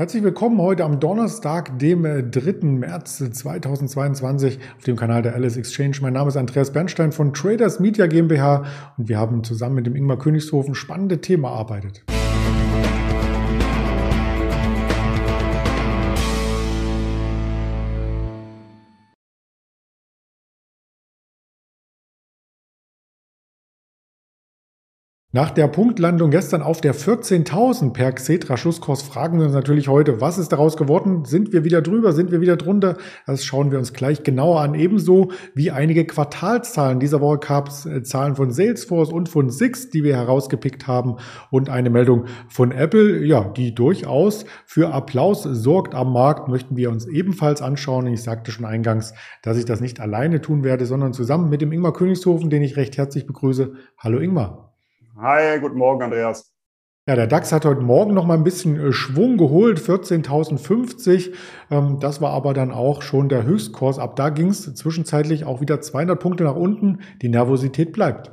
Herzlich willkommen heute am Donnerstag, dem 3. Äh, März 2022 auf dem Kanal der Alice Exchange. Mein Name ist Andreas Bernstein von Traders Media GmbH und wir haben zusammen mit dem Ingmar Königshofen spannende Themen erarbeitet. Nach der Punktlandung gestern auf der 14.000 per Xetra Schlusskurs fragen wir uns natürlich heute, was ist daraus geworden? Sind wir wieder drüber? Sind wir wieder drunter? Das schauen wir uns gleich genauer an. Ebenso wie einige Quartalzahlen. Dieser Woche gab es äh, Zahlen von Salesforce und von Six, die wir herausgepickt haben und eine Meldung von Apple, ja, die durchaus für Applaus sorgt am Markt, möchten wir uns ebenfalls anschauen. Ich sagte schon eingangs, dass ich das nicht alleine tun werde, sondern zusammen mit dem Ingmar Königshofen, den ich recht herzlich begrüße. Hallo Ingmar. Hi, guten Morgen, Andreas. Ja, der DAX hat heute Morgen noch mal ein bisschen äh, Schwung geholt, 14.050. Ähm, das war aber dann auch schon der Höchstkurs. Ab da ging es zwischenzeitlich auch wieder 200 Punkte nach unten. Die Nervosität bleibt.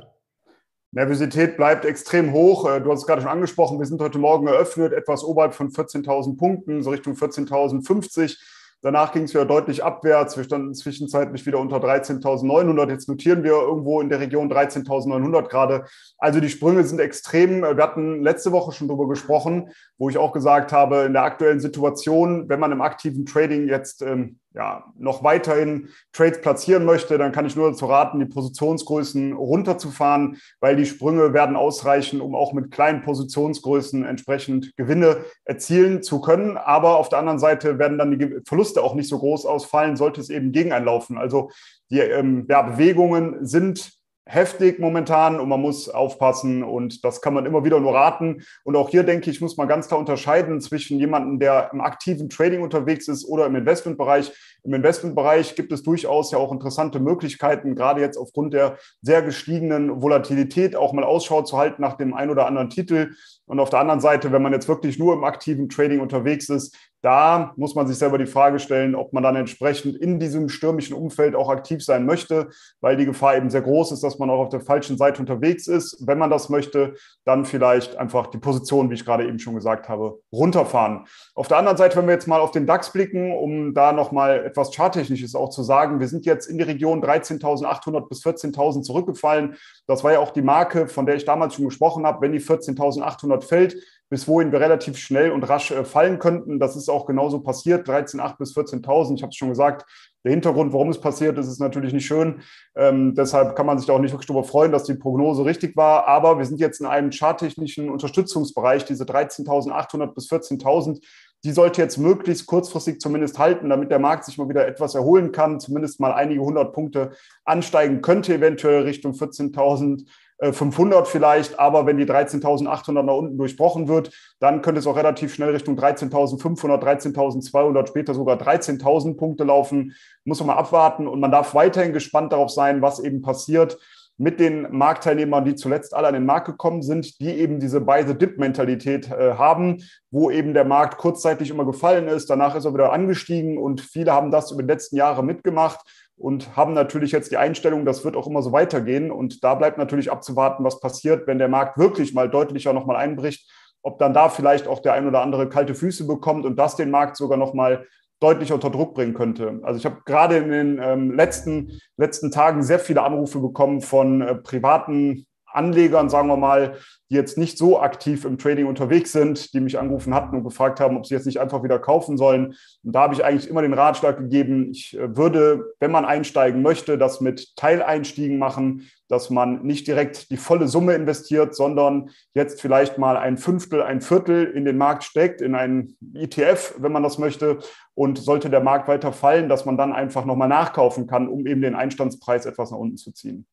Nervosität bleibt extrem hoch. Äh, du hast es gerade schon angesprochen. Wir sind heute Morgen eröffnet, etwas oberhalb von 14.000 Punkten, so Richtung 14.050. Danach ging es wieder deutlich abwärts. Wir standen zwischenzeitlich wieder unter 13.900. Jetzt notieren wir irgendwo in der Region 13.900 gerade. Also die Sprünge sind extrem. Wir hatten letzte Woche schon darüber gesprochen, wo ich auch gesagt habe, in der aktuellen Situation, wenn man im aktiven Trading jetzt ähm, ja, noch weiterhin Trades platzieren möchte, dann kann ich nur dazu raten, die Positionsgrößen runterzufahren, weil die Sprünge werden ausreichen, um auch mit kleinen Positionsgrößen entsprechend Gewinne erzielen zu können. Aber auf der anderen Seite werden dann die Verluste auch nicht so groß ausfallen, sollte es eben gegen einlaufen. Also die ähm, ja, Bewegungen sind heftig momentan und man muss aufpassen und das kann man immer wieder nur raten. Und auch hier denke ich, muss man ganz klar unterscheiden zwischen jemandem, der im aktiven Trading unterwegs ist oder im Investmentbereich. Im Investmentbereich gibt es durchaus ja auch interessante Möglichkeiten, gerade jetzt aufgrund der sehr gestiegenen Volatilität auch mal Ausschau zu halten nach dem ein oder anderen Titel. Und auf der anderen Seite, wenn man jetzt wirklich nur im aktiven Trading unterwegs ist, da muss man sich selber die Frage stellen, ob man dann entsprechend in diesem stürmischen Umfeld auch aktiv sein möchte, weil die Gefahr eben sehr groß ist, dass man auch auf der falschen Seite unterwegs ist. Wenn man das möchte, dann vielleicht einfach die Position, wie ich gerade eben schon gesagt habe, runterfahren. Auf der anderen Seite, wenn wir jetzt mal auf den DAX blicken, um da nochmal etwas Charttechnisches auch zu sagen, wir sind jetzt in die Region 13.800 bis 14.000 zurückgefallen. Das war ja auch die Marke, von der ich damals schon gesprochen habe. Wenn die 14.800 fällt, bis wohin wir relativ schnell und rasch äh, fallen könnten. Das ist auch genauso passiert, 13.8 bis 14.000. Ich habe es schon gesagt, der Hintergrund, warum es passiert ist, ist natürlich nicht schön. Ähm, deshalb kann man sich da auch nicht wirklich darüber freuen, dass die Prognose richtig war. Aber wir sind jetzt in einem charttechnischen Unterstützungsbereich, diese 13.800 bis 14.000. Die sollte jetzt möglichst kurzfristig zumindest halten, damit der Markt sich mal wieder etwas erholen kann, zumindest mal einige hundert Punkte ansteigen könnte, eventuell Richtung 14.000. 500 äh, vielleicht, aber wenn die 13.800 nach unten durchbrochen wird, dann könnte es auch relativ schnell Richtung 13.500, 13.200, später sogar 13.000 Punkte laufen. Muss man mal abwarten und man darf weiterhin gespannt darauf sein, was eben passiert mit den Marktteilnehmern, die zuletzt alle an den Markt gekommen sind, die eben diese Buy-the-Dip-Mentalität äh, haben, wo eben der Markt kurzzeitig immer gefallen ist, danach ist er wieder angestiegen und viele haben das über die letzten Jahre mitgemacht und haben natürlich jetzt die Einstellung, das wird auch immer so weitergehen. Und da bleibt natürlich abzuwarten, was passiert, wenn der Markt wirklich mal deutlicher nochmal einbricht, ob dann da vielleicht auch der ein oder andere kalte Füße bekommt und das den Markt sogar nochmal deutlich unter Druck bringen könnte. Also ich habe gerade in den ähm, letzten, letzten Tagen sehr viele Anrufe bekommen von äh, privaten Anlegern, sagen wir mal, die jetzt nicht so aktiv im Trading unterwegs sind, die mich angerufen hatten und gefragt haben, ob sie jetzt nicht einfach wieder kaufen sollen. Und da habe ich eigentlich immer den Ratschlag gegeben, ich äh, würde, wenn man einsteigen möchte, das mit Teileinstiegen machen, dass man nicht direkt die volle Summe investiert, sondern jetzt vielleicht mal ein Fünftel, ein Viertel in den Markt steckt, in einen ETF, wenn man das möchte. Und sollte der Markt weiter fallen, dass man dann einfach nochmal nachkaufen kann, um eben den Einstandspreis etwas nach unten zu ziehen.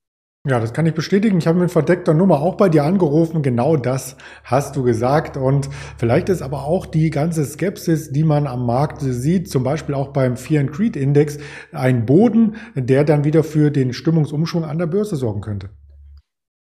Ja, das kann ich bestätigen. Ich habe mit verdeckter Nummer auch bei dir angerufen. Genau das hast du gesagt. Und vielleicht ist aber auch die ganze Skepsis, die man am Markt sieht, zum Beispiel auch beim Fear and Creed Index, ein Boden, der dann wieder für den Stimmungsumschwung an der Börse sorgen könnte.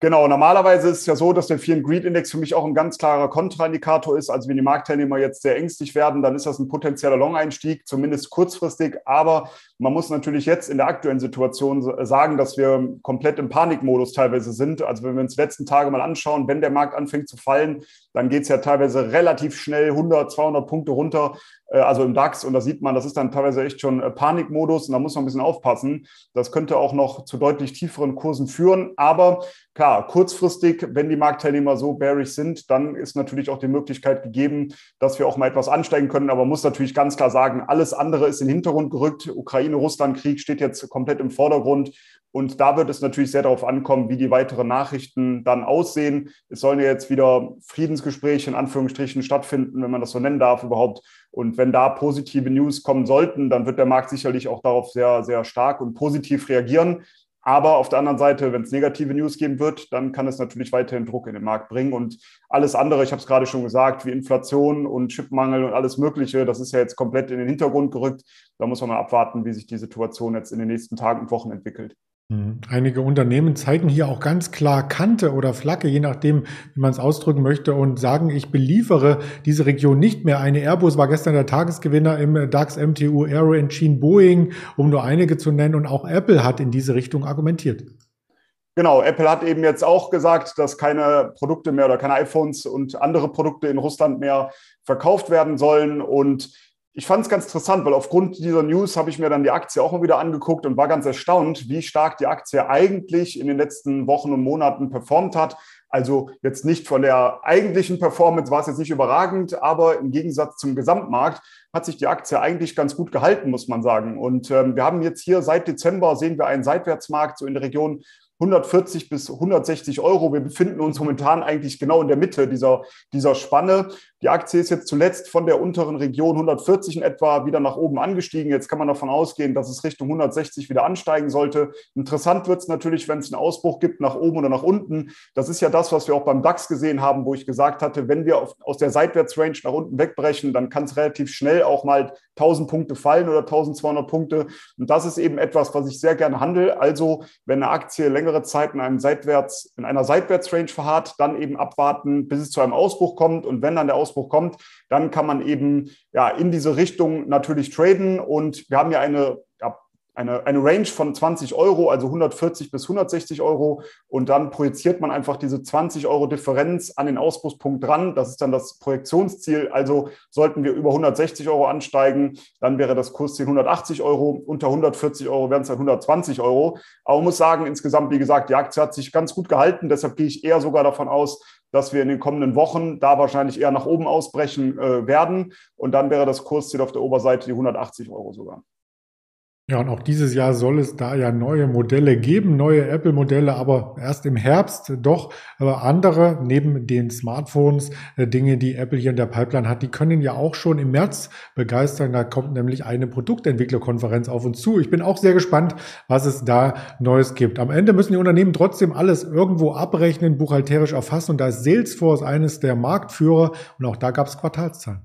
Genau, normalerweise ist es ja so, dass der Fear and Greed Index für mich auch ein ganz klarer Kontraindikator ist. Also wenn die Marktteilnehmer jetzt sehr ängstlich werden, dann ist das ein potenzieller Long-Einstieg, zumindest kurzfristig. Aber Man muss natürlich jetzt in der aktuellen Situation sagen, dass wir komplett im Panikmodus teilweise sind. Also wenn wir uns die letzten Tage mal anschauen, wenn der Markt anfängt zu fallen, dann geht es ja teilweise relativ schnell 100, 200 Punkte runter, äh, also im DAX. Und da sieht man, das ist dann teilweise echt schon äh, Panikmodus und da muss man ein bisschen aufpassen. Das könnte auch noch zu deutlich tieferen Kursen führen. Aber klar, kurzfristig, wenn die Marktteilnehmer so bearish sind, dann ist natürlich auch die Möglichkeit gegeben, dass wir auch mal etwas ansteigen können. Aber man muss natürlich ganz klar sagen, alles andere ist in den Hintergrund gerückt. Ukraine-Russland-Krieg steht jetzt komplett im Vordergrund. Und da wird es natürlich sehr darauf ankommen, wie die weiteren Nachrichten dann aussehen. Es sollen ja jetzt wieder Friedensgespräche in Anführungsstrichen stattfinden, wenn man das so nennen darf überhaupt. Und wenn da positive News kommen sollten, dann wird der Markt sicherlich auch darauf sehr, sehr stark und positiv reagieren. Aber auf der anderen Seite, wenn es negative News geben wird, dann kann es natürlich weiterhin Druck in den Markt bringen. Und alles andere, ich habe es gerade schon gesagt, wie Inflation und Chipmangel und alles Mögliche, das ist ja jetzt komplett in den Hintergrund gerückt. Da muss man mal abwarten, wie sich die Situation jetzt in den nächsten Tagen und Wochen entwickelt. Mhm. Einige Unternehmen zeigen hier auch ganz klar Kante oder Flagge, je nachdem, wie man es ausdrücken möchte, und sagen, ich beliefere diese Region nicht mehr. Eine Airbus war gestern der Tagesgewinner im DAX MTU Aero Engine Boeing, um nur einige zu nennen. Und auch Apple hat in diese Richtung argumentiert. Genau, Apple hat eben jetzt auch gesagt, dass keine Produkte mehr oder keine iPhones und andere Produkte in Russland mehr verkauft werden sollen. Und ich fand es ganz interessant, weil aufgrund dieser News habe ich mir dann die Aktie auch mal wieder angeguckt und war ganz erstaunt, wie stark die Aktie eigentlich in den letzten Wochen und Monaten performt hat. Also jetzt nicht von der eigentlichen Performance war es jetzt nicht überragend, aber im Gegensatz zum Gesamtmarkt hat sich die Aktie eigentlich ganz gut gehalten, muss man sagen. Und ähm, wir haben jetzt hier seit Dezember sehen wir einen Seitwärtsmarkt so in der Region 140 bis 160 Euro. Wir befinden uns momentan eigentlich genau in der Mitte dieser, dieser Spanne. Die Aktie ist jetzt zuletzt von der unteren Region 140 in etwa wieder nach oben angestiegen. Jetzt kann man davon ausgehen, dass es Richtung 160 wieder ansteigen sollte. Interessant wird es natürlich, wenn es einen Ausbruch gibt nach oben oder nach unten. Das ist ja das, was wir auch beim DAX gesehen haben, wo ich gesagt hatte, wenn wir auf, aus der Seitwärtsrange nach unten wegbrechen, dann kann es relativ schnell auch mal 1000 Punkte fallen oder 1200 Punkte. Und das ist eben etwas, was ich sehr gerne handle. Also, wenn eine Aktie länger längere Zeit in, einem Seitwärts, in einer Seitwärtsrange verharrt, dann eben abwarten, bis es zu einem Ausbruch kommt. Und wenn dann der Ausbruch kommt, dann kann man eben ja, in diese Richtung natürlich traden. Und wir haben ja eine eine, eine Range von 20 Euro, also 140 bis 160 Euro. Und dann projiziert man einfach diese 20 Euro Differenz an den Ausbruchspunkt dran. Das ist dann das Projektionsziel. Also sollten wir über 160 Euro ansteigen, dann wäre das Kursziel 180 Euro. Unter 140 Euro wären es dann 120 Euro. Aber man muss sagen, insgesamt, wie gesagt, die Aktie hat sich ganz gut gehalten. Deshalb gehe ich eher sogar davon aus, dass wir in den kommenden Wochen da wahrscheinlich eher nach oben ausbrechen äh, werden. Und dann wäre das Kursziel auf der Oberseite die 180 Euro sogar. Ja, und auch dieses Jahr soll es da ja neue Modelle geben, neue Apple-Modelle, aber erst im Herbst doch. Andere, neben den Smartphones, äh, Dinge, die Apple hier in der Pipeline hat, die können ja auch schon im März begeistern. Da kommt nämlich eine Produktentwicklerkonferenz auf uns zu. Ich bin auch sehr gespannt, was es da Neues gibt. Am Ende müssen die Unternehmen trotzdem alles irgendwo abrechnen, buchhalterisch erfassen. Und da ist Salesforce eines der Marktführer. Und auch da gab es Quartalszahlen.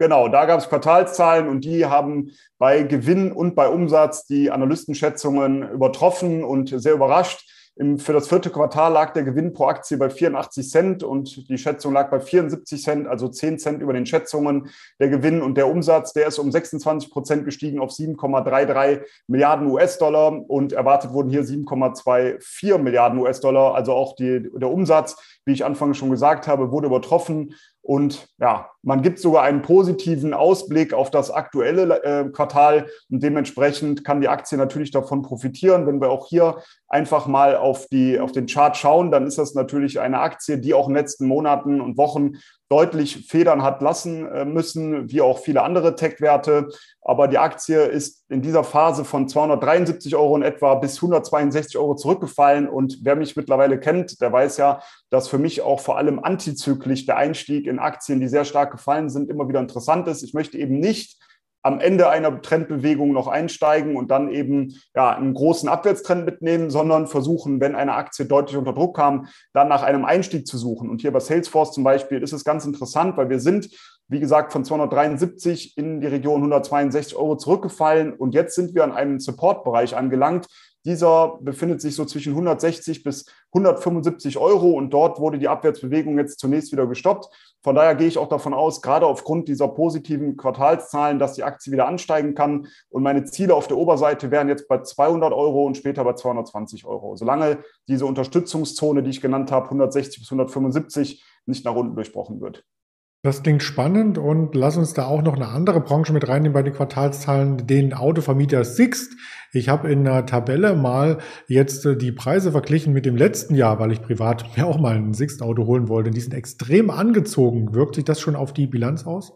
Genau, da gab es Quartalszahlen und die haben bei Gewinn und bei Umsatz die Analystenschätzungen übertroffen und sehr überrascht. Im, für das vierte Quartal lag der Gewinn pro Aktie bei 84 Cent und die Schätzung lag bei 74 Cent, also 10 Cent über den Schätzungen. Der Gewinn und der Umsatz, der ist um 26 Prozent gestiegen auf 7,33 Milliarden US-Dollar und erwartet wurden hier 7,24 Milliarden US-Dollar. Also auch die, der Umsatz, wie ich anfangs schon gesagt habe, wurde übertroffen. Und ja, man gibt sogar einen positiven Ausblick auf das aktuelle äh, Quartal und dementsprechend kann die Aktie natürlich davon profitieren. Wenn wir auch hier einfach mal auf, die, auf den Chart schauen, dann ist das natürlich eine Aktie, die auch in den letzten Monaten und Wochen deutlich federn hat lassen äh, müssen, wie auch viele andere Tech-Werte. Aber die Aktie ist in dieser Phase von 273 Euro in etwa bis 162 Euro zurückgefallen. Und wer mich mittlerweile kennt, der weiß ja, dass für mich auch vor allem antizyklisch der Einstieg in Aktien, die sehr stark gefallen sind, immer wieder interessant ist. Ich möchte eben nicht am Ende einer Trendbewegung noch einsteigen und dann eben ja, einen großen Abwärtstrend mitnehmen, sondern versuchen, wenn eine Aktie deutlich unter Druck kam, dann nach einem Einstieg zu suchen. Und hier bei Salesforce zum Beispiel ist es ganz interessant, weil wir sind, wie gesagt, von 273 in die Region 162 Euro zurückgefallen und jetzt sind wir an einem Supportbereich angelangt, Dieser befindet sich so zwischen 160 bis 175 Euro und dort wurde die Abwärtsbewegung jetzt zunächst wieder gestoppt. Von daher gehe ich auch davon aus, gerade aufgrund dieser positiven Quartalszahlen, dass die Aktie wieder ansteigen kann. Und meine Ziele auf der Oberseite wären jetzt bei 200 Euro und später bei 220 Euro. Solange diese Unterstützungszone, die ich genannt habe, 160 bis 175 nicht nach unten durchbrochen wird. Das klingt spannend und lass uns da auch noch eine andere Branche mit reinnehmen bei den Quartalszahlen, den Autovermieter Sixt. Ich habe in einer Tabelle mal jetzt äh, die Preise verglichen mit dem letzten Jahr, weil ich privat mir auch mal ein Sixt-Auto holen wollte. Die sind extrem angezogen. Wirkt sich das schon auf die Bilanz aus?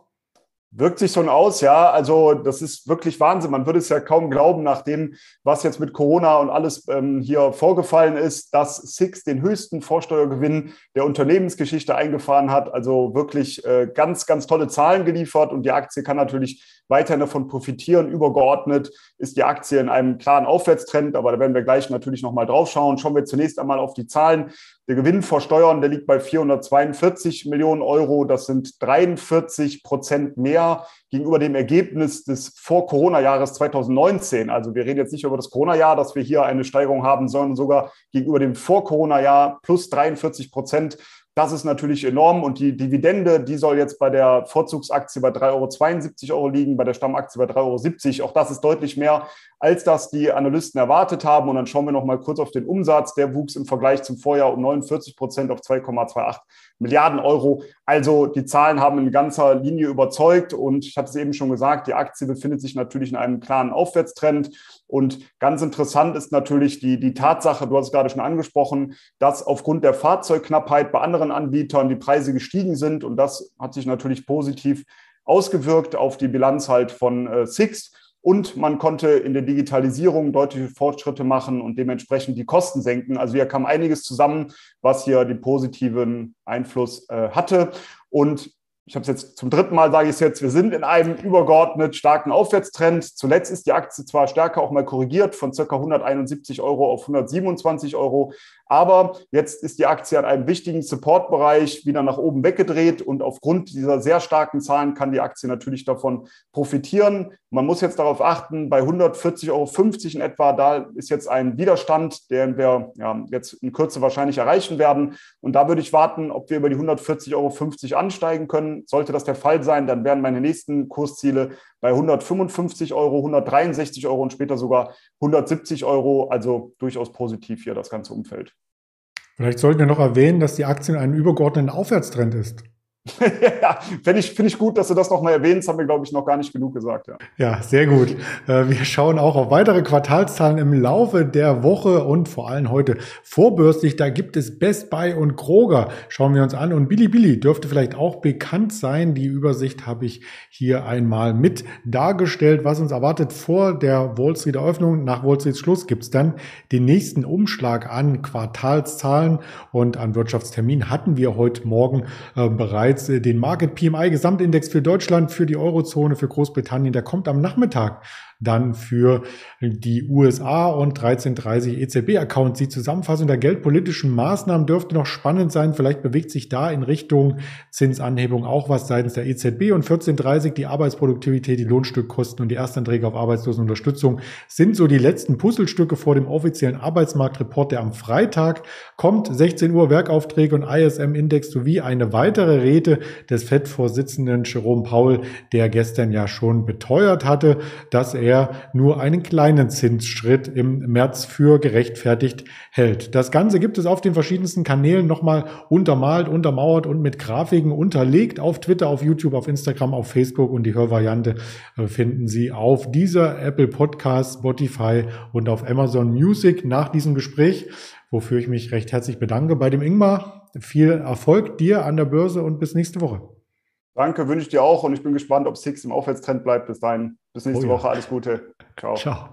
Wirkt sich schon aus, ja. Also das ist wirklich Wahnsinn. Man würde es ja kaum glauben, nach dem, was jetzt mit Corona und alles ähm, hier vorgefallen ist, dass Six den höchsten Vorsteuergewinn der Unternehmensgeschichte eingefahren hat. Also wirklich äh, ganz, ganz tolle Zahlen geliefert und die Aktie kann natürlich weiterhin davon profitieren. Übergeordnet ist die Aktie in einem klaren Aufwärtstrend, aber da werden wir gleich natürlich nochmal drauf schauen. Schauen wir zunächst einmal auf die Zahlen. Der Gewinn vor Steuern, der liegt bei 442 Millionen Euro. Das sind 43 Prozent mehr gegenüber dem Ergebnis des Vor-Corona-Jahres 2019. Also wir reden jetzt nicht über das Corona-Jahr, dass wir hier eine Steigerung haben, sondern sogar gegenüber dem Vor-Corona-Jahr plus 43 Prozent. Das ist natürlich enorm und die Dividende, die soll jetzt bei der Vorzugsaktie bei 3,72 Euro liegen, bei der Stammaktie bei 3,70 Euro. Auch das ist deutlich mehr, als das die Analysten erwartet haben. Und dann schauen wir noch mal kurz auf den Umsatz. Der wuchs im Vergleich zum Vorjahr um 49 Prozent auf 2,28 Milliarden Euro. Also die Zahlen haben in ganzer Linie überzeugt und ich hatte es eben schon gesagt, die Aktie befindet sich natürlich in einem klaren Aufwärtstrend. Und ganz interessant ist natürlich die, die Tatsache, du hast es gerade schon angesprochen, dass aufgrund der Fahrzeugknappheit bei anderen Anbietern die Preise gestiegen sind. Und das hat sich natürlich positiv ausgewirkt auf die Bilanz halt von äh, Six. Und man konnte in der Digitalisierung deutliche Fortschritte machen und dementsprechend die Kosten senken. Also hier kam einiges zusammen, was hier den positiven Einfluss äh, hatte. Und ich habe es jetzt zum dritten Mal, sage ich es jetzt, wir sind in einem übergeordnet starken Aufwärtstrend. Zuletzt ist die Aktie zwar stärker auch mal korrigiert von ca. 171 Euro auf 127 Euro, aber jetzt ist die Aktie an einem wichtigen Supportbereich wieder nach oben weggedreht und aufgrund dieser sehr starken Zahlen kann die Aktie natürlich davon profitieren. Man muss jetzt darauf achten, bei 140,50 Euro in etwa, da ist jetzt ein Widerstand, den wir ja, jetzt in Kürze wahrscheinlich erreichen werden. Und da würde ich warten, ob wir über die 140,50 Euro ansteigen können sollte das der Fall sein, dann wären meine nächsten Kursziele bei 155 Euro, 163 Euro und später sogar 170 Euro. Also durchaus positiv hier das ganze Umfeld. Vielleicht sollten wir noch erwähnen, dass die Aktie in einem übergeordneten Aufwärtstrend ist. ja, finde ich, finde ich gut, dass du das nochmal erwähnst, haben wir, glaube ich, noch gar nicht genug gesagt. Ja, ja sehr gut. Äh, wir schauen auch auf weitere Quartalszahlen im Laufe der Woche und vor allem heute vorbörslich. Da gibt es Best Buy und Kroger. Schauen wir uns an. Und Billy dürfte vielleicht auch bekannt sein. Die Übersicht habe ich hier einmal mit dargestellt, was uns erwartet vor der Wall Street Eröffnung. Nach Wall Street Schluss gibt es dann den nächsten Umschlag an Quartalszahlen und an Wirtschaftstermin hatten wir heute Morgen äh, bereits bereits äh, den Market PMI Gesamtindex für Deutschland, für die Eurozone, für Großbritannien. Der kommt am Nachmittag dann für die USA und 1330 EZB-Accounts. Die Zusammenfassung der geldpolitischen Maßnahmen dürfte noch spannend sein. Vielleicht bewegt sich da in Richtung Zinsanhebung auch was seitens der EZB und 1430 die Arbeitsproduktivität, die Lohnstückkosten und die Erstanträge auf Arbeitslosenunterstützung sind so die letzten Puzzlestücke vor dem offiziellen Arbeitsmarktreport, der am Freitag kommt. 16 Uhr Werkaufträge und ISM-Index sowie eine weitere Rede des FED-Vorsitzenden Jerome Powell, der gestern ja schon beteuert hatte, dass er er nur einen kleinen Zinsschritt im März für gerechtfertigt hält. Das Ganze gibt es auf den verschiedensten Kanälen nochmal untermalt, untermauert und mit Grafiken unterlegt auf Twitter, auf YouTube, auf Instagram, auf Facebook und die Hörvariante äh, finden Sie auf dieser Apple Podcast, Spotify und auf Amazon Music nach diesem Gespräch, wofür ich mich recht herzlich bedanke bei dem Ingmar. Viel Erfolg dir an der Börse und bis nächste Woche. Danke, wünsche ich dir auch und ich bin gespannt, ob Six im Aufwärtstrend bleibt. Bis dahin, bis nächste oh ja. Woche. Alles Gute. Ciao. Ciao.